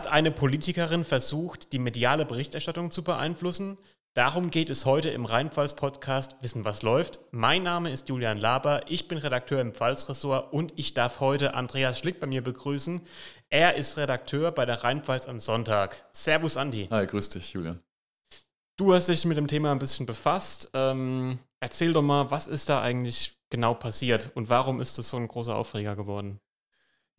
Hat eine Politikerin versucht, die mediale Berichterstattung zu beeinflussen? Darum geht es heute im Rheinpfalz-Podcast Wissen, was läuft. Mein Name ist Julian Laber, ich bin Redakteur im Pfalzressort und ich darf heute Andreas Schlick bei mir begrüßen. Er ist Redakteur bei der Rheinpfalz am Sonntag. Servus, Andi. Hi, grüß dich, Julian. Du hast dich mit dem Thema ein bisschen befasst. Ähm, erzähl doch mal, was ist da eigentlich genau passiert und warum ist das so ein großer Aufreger geworden?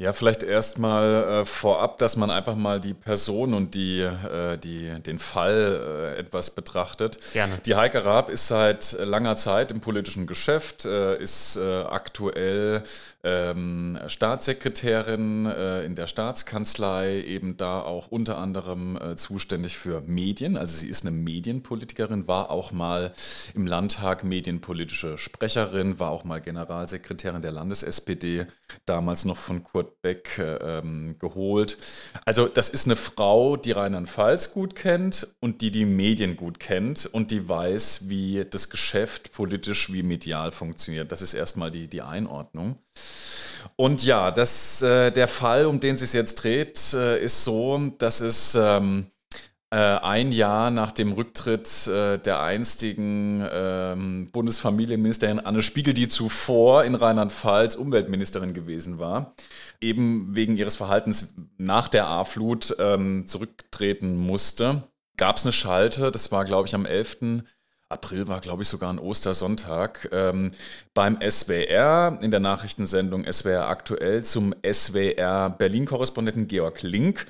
Ja, vielleicht erstmal äh, vorab, dass man einfach mal die Person und die, äh, die, den Fall äh, etwas betrachtet. Gerne. Die Heike Raab ist seit langer Zeit im politischen Geschäft, äh, ist äh, aktuell ähm, Staatssekretärin äh, in der Staatskanzlei, eben da auch unter anderem zuständig für Medien. Also sie ist eine Medienpolitikerin, war auch mal im Landtag medienpolitische Sprecherin, war auch mal Generalsekretärin der Landes-SPD, damals noch von Kurt Beck ähm, geholt. Also das ist eine Frau, die Rheinland-Pfalz gut kennt und die die Medien gut kennt und die weiß, wie das Geschäft politisch wie medial funktioniert. Das ist erstmal die, die Einordnung. Und ja, das, äh, der Fall, um den es sich jetzt dreht, äh, ist so, dass es... Ähm, äh, ein Jahr nach dem Rücktritt äh, der einstigen ähm, Bundesfamilienministerin Anne Spiegel, die zuvor in Rheinland-Pfalz Umweltministerin gewesen war, eben wegen ihres Verhaltens nach der A-Flut ähm, zurücktreten musste, gab es eine Schalte, das war glaube ich am 11. April war, glaube ich, sogar ein Ostersonntag, ähm, beim SWR in der Nachrichtensendung SWR aktuell zum SWR Berlin-Korrespondenten Georg Link.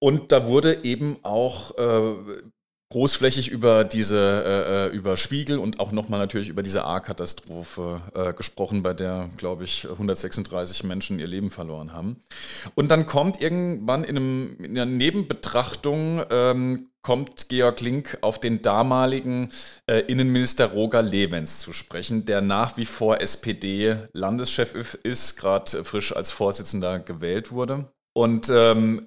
Und da wurde eben auch äh, großflächig über diese, äh, äh, über Spiegel und auch nochmal natürlich über diese A-Katastrophe äh, gesprochen, bei der, glaube ich, 136 Menschen ihr Leben verloren haben. Und dann kommt irgendwann in, einem, in einer Nebenbetrachtung, ähm, kommt Georg Link auf den damaligen äh, Innenminister Roger Levens zu sprechen, der nach wie vor SPD-Landeschef ist, gerade frisch als Vorsitzender gewählt wurde. Und ähm,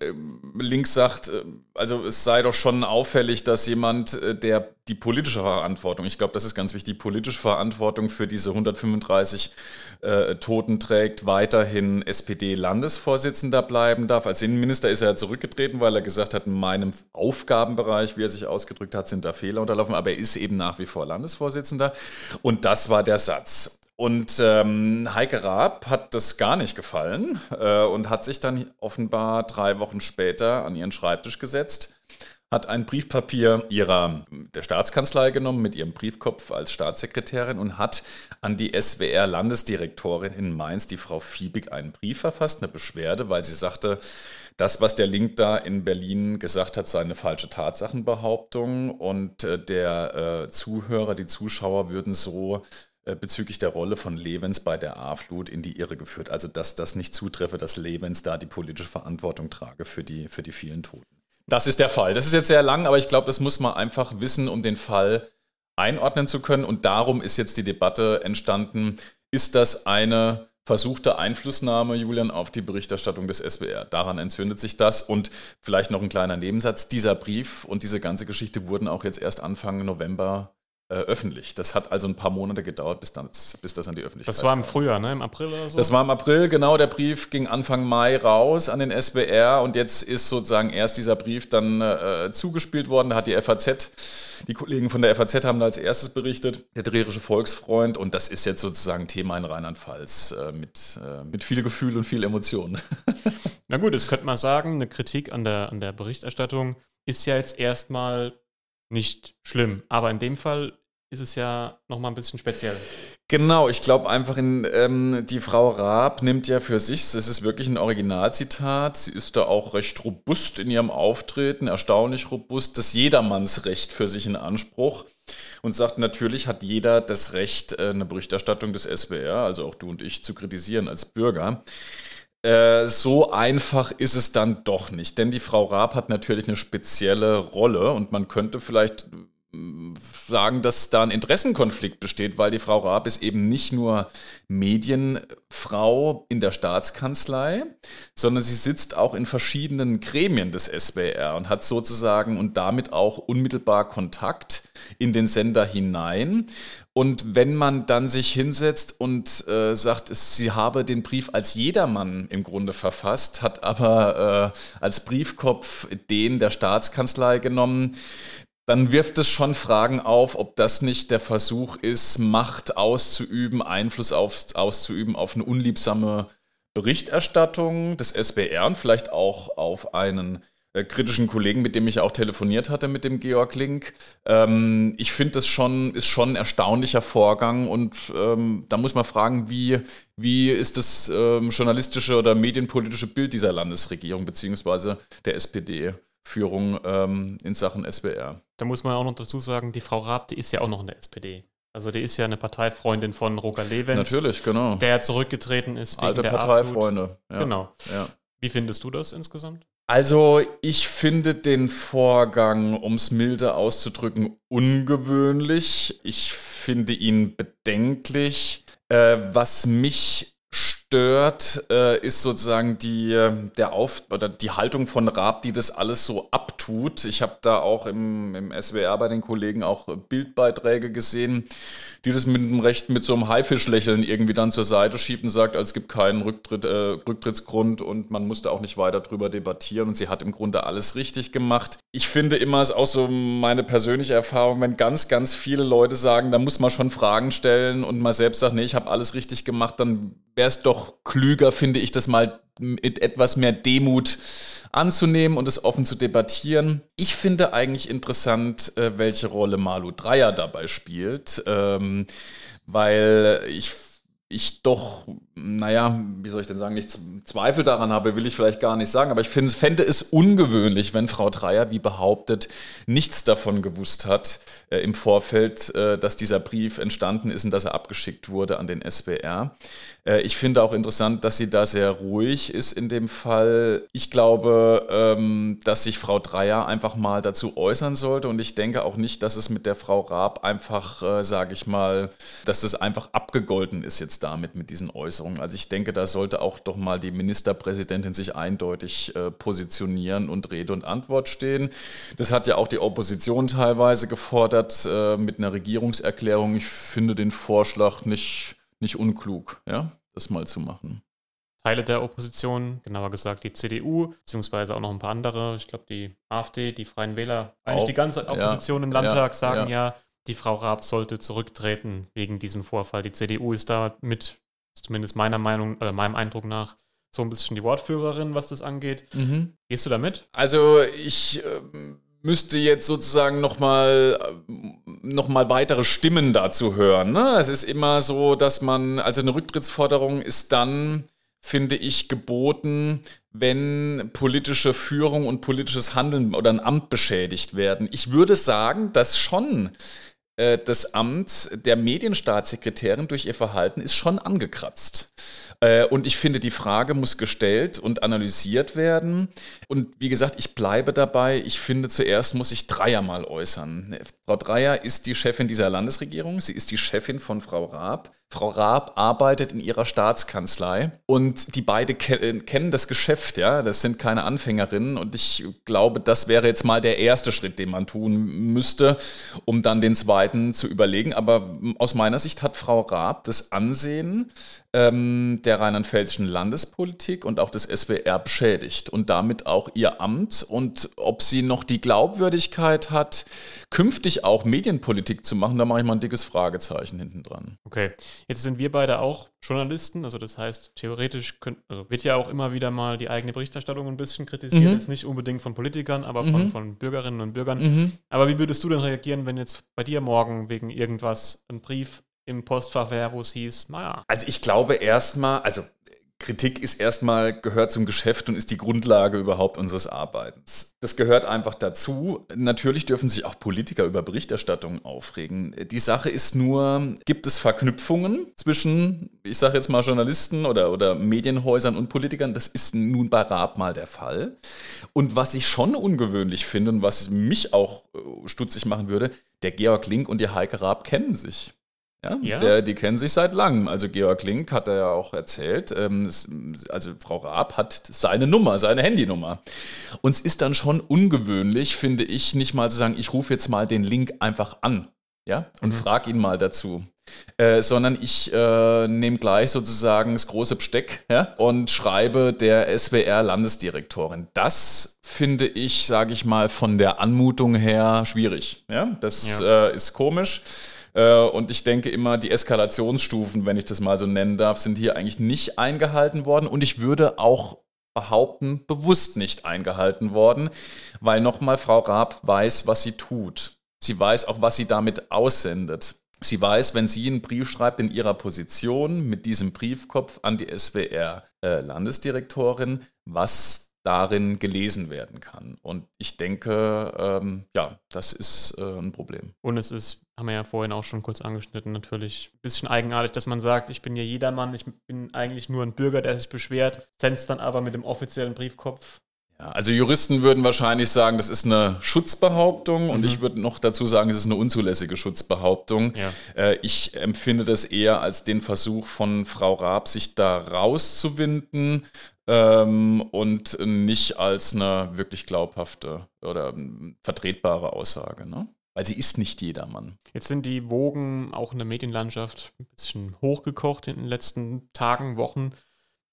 links sagt, äh, also es sei doch schon auffällig, dass jemand, äh, der die politische Verantwortung, ich glaube, das ist ganz wichtig, die politische Verantwortung für diese 135 äh, Toten trägt, weiterhin SPD-Landesvorsitzender bleiben darf. Als Innenminister ist er zurückgetreten, weil er gesagt hat, in meinem Aufgabenbereich, wie er sich ausgedrückt hat, sind da Fehler unterlaufen, aber er ist eben nach wie vor Landesvorsitzender. Und das war der Satz. Und ähm, Heike Raab hat das gar nicht gefallen äh, und hat sich dann offenbar drei Wochen später an ihren Schreibtisch gesetzt, hat ein Briefpapier ihrer der Staatskanzlei genommen mit ihrem Briefkopf als Staatssekretärin und hat an die SWR-Landesdirektorin in Mainz, die Frau Fiebig, einen Brief verfasst, eine Beschwerde, weil sie sagte, das, was der Link da in Berlin gesagt hat, sei eine falsche Tatsachenbehauptung und äh, der äh, Zuhörer, die Zuschauer würden so bezüglich der Rolle von Levens bei der A-Flut in die Irre geführt. Also dass das nicht zutreffe, dass Levens da die politische Verantwortung trage für die, für die vielen Toten. Das ist der Fall. Das ist jetzt sehr lang, aber ich glaube, das muss man einfach wissen, um den Fall einordnen zu können. Und darum ist jetzt die Debatte entstanden, ist das eine versuchte Einflussnahme, Julian, auf die Berichterstattung des SWR. Daran entzündet sich das. Und vielleicht noch ein kleiner Nebensatz. Dieser Brief und diese ganze Geschichte wurden auch jetzt erst Anfang November äh, öffentlich. Das hat also ein paar Monate gedauert, bis, dann, bis das an die Öffentlichkeit Das war im Frühjahr, ne? im April oder so? Das war im April, genau. Der Brief ging Anfang Mai raus an den SBR und jetzt ist sozusagen erst dieser Brief dann äh, zugespielt worden. Da hat die FAZ, die Kollegen von der FAZ haben da als erstes berichtet, der Dreherische Volksfreund und das ist jetzt sozusagen Thema in Rheinland-Pfalz äh, mit, äh, mit viel Gefühl und viel Emotion. Na gut, das könnte man sagen, eine Kritik an der, an der Berichterstattung ist ja jetzt erstmal nicht schlimm. Aber in dem Fall ist es ja nochmal ein bisschen speziell. Genau, ich glaube einfach, in, ähm, die Frau Raab nimmt ja für sich, das ist wirklich ein Originalzitat, sie ist da auch recht robust in ihrem Auftreten, erstaunlich robust, das Jedermannsrecht für sich in Anspruch und sagt, natürlich hat jeder das Recht, äh, eine Berichterstattung des SWR, also auch du und ich, zu kritisieren als Bürger. Äh, so einfach ist es dann doch nicht, denn die Frau Raab hat natürlich eine spezielle Rolle und man könnte vielleicht sagen, dass da ein Interessenkonflikt besteht, weil die Frau Raab ist eben nicht nur Medienfrau in der Staatskanzlei, sondern sie sitzt auch in verschiedenen Gremien des SBR und hat sozusagen und damit auch unmittelbar Kontakt in den Sender hinein. Und wenn man dann sich hinsetzt und äh, sagt, sie habe den Brief als jedermann im Grunde verfasst, hat aber äh, als Briefkopf den der Staatskanzlei genommen, dann wirft es schon Fragen auf, ob das nicht der Versuch ist, Macht auszuüben, Einfluss auf, auszuüben auf eine unliebsame Berichterstattung des SBR und vielleicht auch auf einen äh, kritischen Kollegen, mit dem ich auch telefoniert hatte, mit dem Georg Link. Ähm, ich finde, das schon, ist schon ein erstaunlicher Vorgang und ähm, da muss man fragen, wie, wie ist das ähm, journalistische oder medienpolitische Bild dieser Landesregierung bzw. der SPD-Führung ähm, in Sachen SBR? Da muss man auch noch dazu sagen, die Frau Raab, die ist ja auch noch in der SPD. Also die ist ja eine Parteifreundin von Roger Levens. Natürlich, genau. Der zurückgetreten ist. Wegen Alte Parteifreunde. Ja. Genau. Ja. Wie findest du das insgesamt? Also ich finde den Vorgang, um es milde auszudrücken, ungewöhnlich. Ich finde ihn bedenklich. Äh, was mich stört, äh, ist sozusagen die, der Auf oder die Haltung von Raab, die das alles so abtut. Ich habe da auch im, im SWR bei den Kollegen auch Bildbeiträge gesehen, die das mit einem Recht mit so einem Haifischlächeln irgendwie dann zur Seite schiebt und sagt, also es gibt keinen Rücktritt, äh, Rücktrittsgrund und man musste auch nicht weiter drüber debattieren und sie hat im Grunde alles richtig gemacht. Ich finde immer, ist auch so meine persönliche Erfahrung, wenn ganz, ganz viele Leute sagen, da muss man schon Fragen stellen und man selbst sagt, nee, ich habe alles richtig gemacht, dann wäre es doch klüger, finde ich, das mal mit etwas mehr Demut anzunehmen und es offen zu debattieren. Ich finde eigentlich interessant, äh, welche Rolle Malu Dreier dabei spielt, ähm, weil ich ich doch, naja, wie soll ich denn sagen, nicht Zweifel daran habe, will ich vielleicht gar nicht sagen, aber ich find, fände es ungewöhnlich, wenn Frau Dreier, wie behauptet, nichts davon gewusst hat äh, im Vorfeld, äh, dass dieser Brief entstanden ist und dass er abgeschickt wurde an den SBR. Äh, ich finde auch interessant, dass sie da sehr ruhig ist in dem Fall. Ich glaube, ähm, dass sich Frau Dreier einfach mal dazu äußern sollte und ich denke auch nicht, dass es mit der Frau Raab einfach, äh, sage ich mal, dass es einfach abgegolten ist jetzt damit mit diesen Äußerungen. Also ich denke, da sollte auch doch mal die Ministerpräsidentin sich eindeutig äh, positionieren und Rede und Antwort stehen. Das hat ja auch die Opposition teilweise gefordert äh, mit einer Regierungserklärung. Ich finde den Vorschlag nicht, nicht unklug, ja, das mal zu machen. Teile der Opposition, genauer gesagt die CDU, beziehungsweise auch noch ein paar andere, ich glaube die AfD, die Freien Wähler, eigentlich auch, die ganze Opposition ja, im Landtag ja, sagen ja, ja die Frau Raab sollte zurücktreten wegen diesem Vorfall. Die CDU ist da mit, zumindest meiner Meinung, äh, meinem Eindruck nach, so ein bisschen die Wortführerin, was das angeht. Mhm. Gehst du da mit? Also ich äh, müsste jetzt sozusagen nochmal noch mal weitere Stimmen dazu hören. Ne? Es ist immer so, dass man, also eine Rücktrittsforderung ist dann, finde ich, geboten, wenn politische Führung und politisches Handeln oder ein Amt beschädigt werden. Ich würde sagen, dass schon äh, das Amt der Medienstaatssekretärin durch ihr Verhalten ist schon angekratzt. Äh, und ich finde, die Frage muss gestellt und analysiert werden. Und wie gesagt, ich bleibe dabei. Ich finde, zuerst muss ich Dreier mal äußern. Frau Dreier ist die Chefin dieser Landesregierung. Sie ist die Chefin von Frau Raab. Frau Raab arbeitet in ihrer Staatskanzlei und die beide ke kennen das Geschäft, ja. Das sind keine Anfängerinnen und ich glaube, das wäre jetzt mal der erste Schritt, den man tun müsste, um dann den zweiten zu überlegen. Aber aus meiner Sicht hat Frau Raab das Ansehen ähm, der rheinland-pfälzischen Landespolitik und auch des SWR beschädigt und damit auch ihr Amt und ob sie noch die Glaubwürdigkeit hat, künftig auch Medienpolitik zu machen, da mache ich mal ein dickes Fragezeichen hinten dran. Okay, jetzt sind wir beide auch Journalisten, also das heißt, theoretisch könnt, also wird ja auch immer wieder mal die eigene Berichterstattung ein bisschen kritisiert, mhm. jetzt nicht unbedingt von Politikern, aber von, mhm. von Bürgerinnen und Bürgern. Mhm. Aber wie würdest du denn reagieren, wenn jetzt bei dir morgen wegen irgendwas ein Brief im Postfach wäre, wo es hieß, naja. Also ich glaube erstmal, also Kritik ist erstmal, gehört zum Geschäft und ist die Grundlage überhaupt unseres Arbeitens. Das gehört einfach dazu. Natürlich dürfen sich auch Politiker über Berichterstattung aufregen. Die Sache ist nur, gibt es Verknüpfungen zwischen, ich sage jetzt mal Journalisten oder, oder Medienhäusern und Politikern? Das ist nun bei Raab mal der Fall. Und was ich schon ungewöhnlich finde und was mich auch äh, stutzig machen würde, der Georg Link und die Heike Raab kennen sich. Ja, Ja? Der, die kennen sich seit langem. Also Georg Link hat er ja auch erzählt. Ähm, also Frau Raab hat seine Nummer, seine Handynummer. Und es ist dann schon ungewöhnlich, finde ich, nicht mal zu sagen, ich rufe jetzt mal den Link einfach an. Ja, und frage ihn mal dazu. Äh, sondern ich äh, nehme gleich sozusagen das große Besteck ja, und schreibe der SWR-Landesdirektorin. Das finde ich, sage ich mal, von der Anmutung her schwierig. Ja, das Ja. Äh, ist komisch. Äh, Und ich denke immer, die Eskalationsstufen, wenn ich das mal so nennen darf, sind hier eigentlich nicht eingehalten worden. Und ich würde auch behaupten, bewusst nicht eingehalten worden, weil nochmal Frau Raab weiß, was sie tut. Sie weiß auch, was sie damit aussendet. Sie weiß, wenn sie einen Brief schreibt in ihrer Position mit diesem Briefkopf an die SWR-Landesdirektorin, was darin gelesen werden kann. Und ich denke, ähm, ja, das ist äh, ein Problem. Und es ist, haben wir ja vorhin auch schon kurz angeschnitten, natürlich ein bisschen eigenartig, dass man sagt, ich bin ja jedermann, ich bin eigentlich nur ein Bürger, der sich beschwert, senzt dann aber mit dem offiziellen Briefkopf. Also Juristen würden wahrscheinlich sagen, das ist eine Schutzbehauptung und ich würde noch dazu sagen, es ist eine unzulässige Schutzbehauptung. Ja. Äh, ich empfinde das eher als den Versuch von Frau Raab, sich da rauszuwinden ähm, und nicht als eine wirklich glaubhafte oder ähm, vertretbare Aussage. Ne? Weil sie ist nicht jedermann. Jetzt sind die Wogen auch in der Medienlandschaft ein bisschen hochgekocht in den letzten Tagen, Wochen.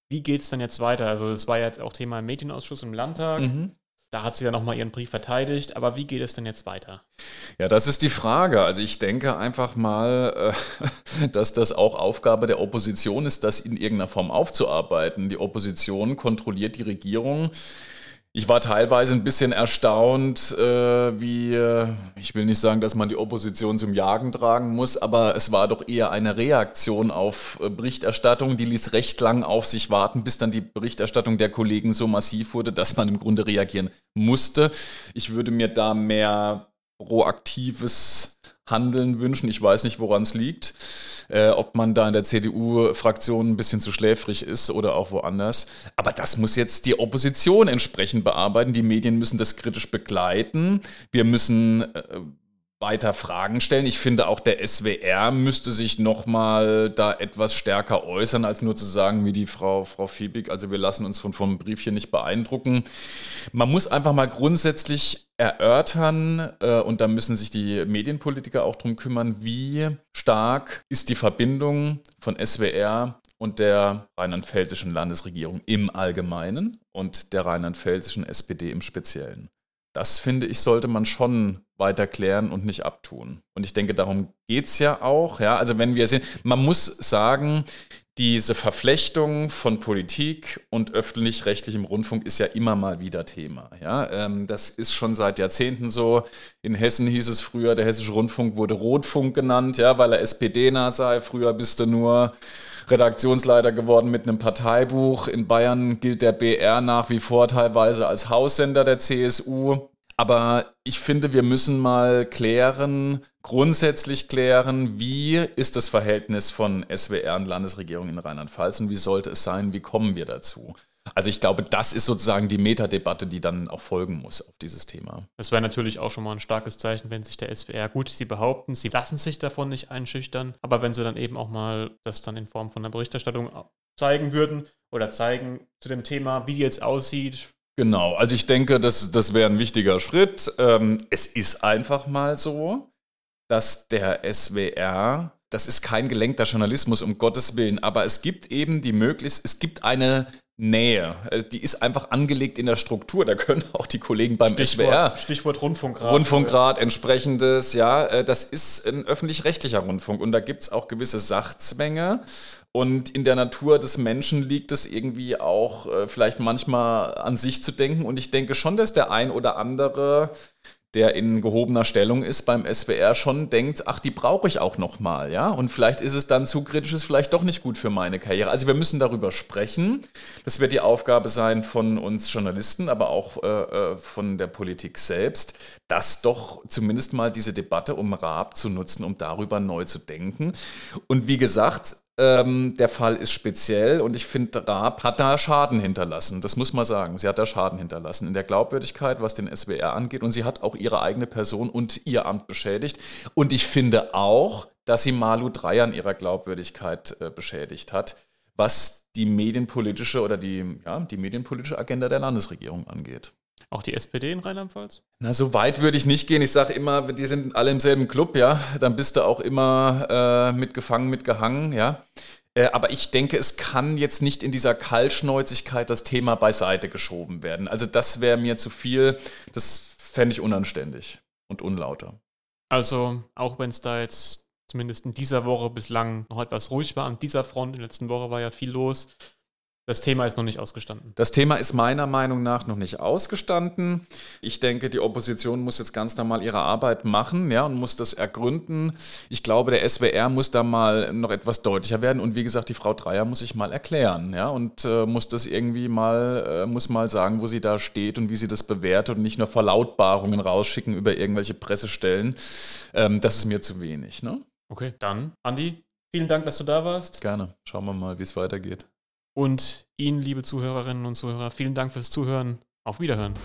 Wie geht es dann jetzt weiter? Also es war ja jetzt auch Thema im Medienausschuss im Landtag. Da hat sie ja nochmal ihren Brief verteidigt. Aber wie geht es denn jetzt weiter? Ja, das ist die Frage. Also ich denke einfach mal, äh, dass das auch Aufgabe der Opposition ist, das in irgendeiner Form aufzuarbeiten. Die Opposition kontrolliert die Regierung. Ich war teilweise ein bisschen erstaunt, äh, wie, äh, ich will nicht sagen, dass man die Opposition zum Jagen tragen muss, aber es war doch eher eine Reaktion auf äh, Berichterstattung. Die ließ recht lang auf sich warten, bis dann die Berichterstattung der Kollegen so massiv wurde, dass man im Grunde reagieren musste. Ich würde mir da mehr proaktives Handeln wünschen. Ich weiß nicht, woran es liegt. Äh, ob man da in der CDU-Fraktion ein bisschen zu schläfrig ist oder auch woanders. Aber das muss jetzt die Opposition entsprechend bearbeiten. Die Medien müssen das kritisch begleiten. Wir müssen äh, weiter Fragen stellen. Ich finde auch der SWR müsste sich nochmal da etwas stärker äußern, als nur zu sagen, wie die Frau, Frau Fiebig, also wir lassen uns von vom Briefchen nicht beeindrucken. Man muss einfach mal grundsätzlich erörtern, äh, und da müssen sich die Medienpolitiker auch drum kümmern, wie stark ist die Verbindung von SWR und der rheinland-pfälzischen Landesregierung im Allgemeinen und der rheinland-pfälzischen SPD im Speziellen. Das finde ich, sollte man schon weiter klären und nicht abtun. Und ich denke, darum geht es ja auch. Ja? Also wenn wir sehen, man muss sagen, diese Verflechtung von Politik und öffentlich-rechtlichem Rundfunk ist ja immer mal wieder Thema. Ja? Ähm, das ist schon seit Jahrzehnten so. In Hessen hieß es früher, der hessische Rundfunk wurde Rotfunk genannt, ja, weil er SPD-nah sei. Früher bist du nur Redaktionsleiter geworden mit einem Parteibuch. In Bayern gilt der BR nach wie vor teilweise als Haussender der CSU. Aber ich finde, wir müssen mal klären, grundsätzlich klären, wie ist das Verhältnis von SWR und Landesregierung in Rheinland-Pfalz und wie sollte es sein, wie kommen wir dazu? Also ich glaube, das ist sozusagen die Metadebatte, die dann auch folgen muss auf dieses Thema. Es wäre natürlich auch schon mal ein starkes Zeichen, wenn sich der SWR, gut, sie behaupten, sie lassen sich davon nicht einschüchtern, aber wenn sie dann eben auch mal das dann in Form von einer Berichterstattung zeigen würden oder zeigen zu dem Thema, wie die jetzt aussieht, Genau, also ich denke, das, das wäre ein wichtiger Schritt. Ähm, es ist einfach mal so, dass der SWR, das ist kein gelenkter Journalismus, um Gottes Willen, aber es gibt eben die Möglichkeit, es gibt eine Nähe. Äh, Die ist einfach angelegt in der Struktur. Da können auch die Kollegen beim SWR Stichwort, Stichwort Rundfunkrat. Rundfunkrat, entsprechendes, ja, äh, das ist ein öffentlich-rechtlicher Rundfunk und da gibt es auch gewisse Sachzwänge. Und in der Natur des Menschen liegt es irgendwie auch äh, vielleicht manchmal an sich zu denken. Und ich denke schon, dass der ein oder andere, der in gehobener Stellung ist beim SWR, schon denkt, ach, die brauche ich auch noch mal, ja. Und vielleicht ist es dann zu kritisch, ist vielleicht doch nicht gut für meine Karriere. Also wir müssen darüber sprechen. Das wird die Aufgabe sein von uns Journalisten, aber auch äh, äh, von der Politik selbst, das doch zumindest mal diese Debatte um Raab zu nutzen, um darüber neu zu denken. Und wie gesagt, ähm, der Fall ist speziell und ich finde, Raab hat da Schaden hinterlassen. Das muss man sagen. Sie hat da Schaden hinterlassen in der Glaubwürdigkeit, was den SWR angeht. Und sie hat auch ihre eigene Person und ihr Amt beschädigt. Und ich finde auch, dass sie Malu Dreyer an ihrer Glaubwürdigkeit äh, beschädigt hat, was die medienpolitische oder die, ja, die medienpolitische Agenda der Landesregierung angeht. Auch die SPD in Rheinland-Pfalz? Na, so weit würde ich nicht gehen. Ich sage immer, die sind alle im selben Club, ja. Dann bist du auch immer äh, mitgefangen, mitgehangen, ja. Äh, aber ich denke, es kann jetzt nicht in dieser Kaltschnäuzigkeit das Thema beiseite geschoben werden. Also das wäre mir zu viel. Das fände ich unanständig und unlauter. Also, auch wenn es da jetzt zumindest in dieser Woche bislang noch etwas ruhig war an dieser Front, in der letzten Woche war ja viel los, das Thema ist noch nicht ausgestanden. Das Thema ist meiner Meinung nach noch nicht ausgestanden. Ich denke, die Opposition muss jetzt ganz normal ihre Arbeit machen ja, und muss das ergründen. Ich glaube, der SWR muss da mal noch etwas deutlicher werden. Und wie gesagt, die Frau Dreier muss sich mal erklären ja, und äh, muss das irgendwie mal, äh, muss mal sagen, wo sie da steht und wie sie das bewertet und nicht nur Verlautbarungen rausschicken über irgendwelche Pressestellen. Ähm, das ist mir zu wenig. Ne? Okay, dann, Andi, vielen Dank, dass du da warst. Gerne. Schauen wir mal, wie es weitergeht. Und Ihnen, liebe Zuhörerinnen und Zuhörer, vielen Dank fürs Zuhören. Auf Wiederhören.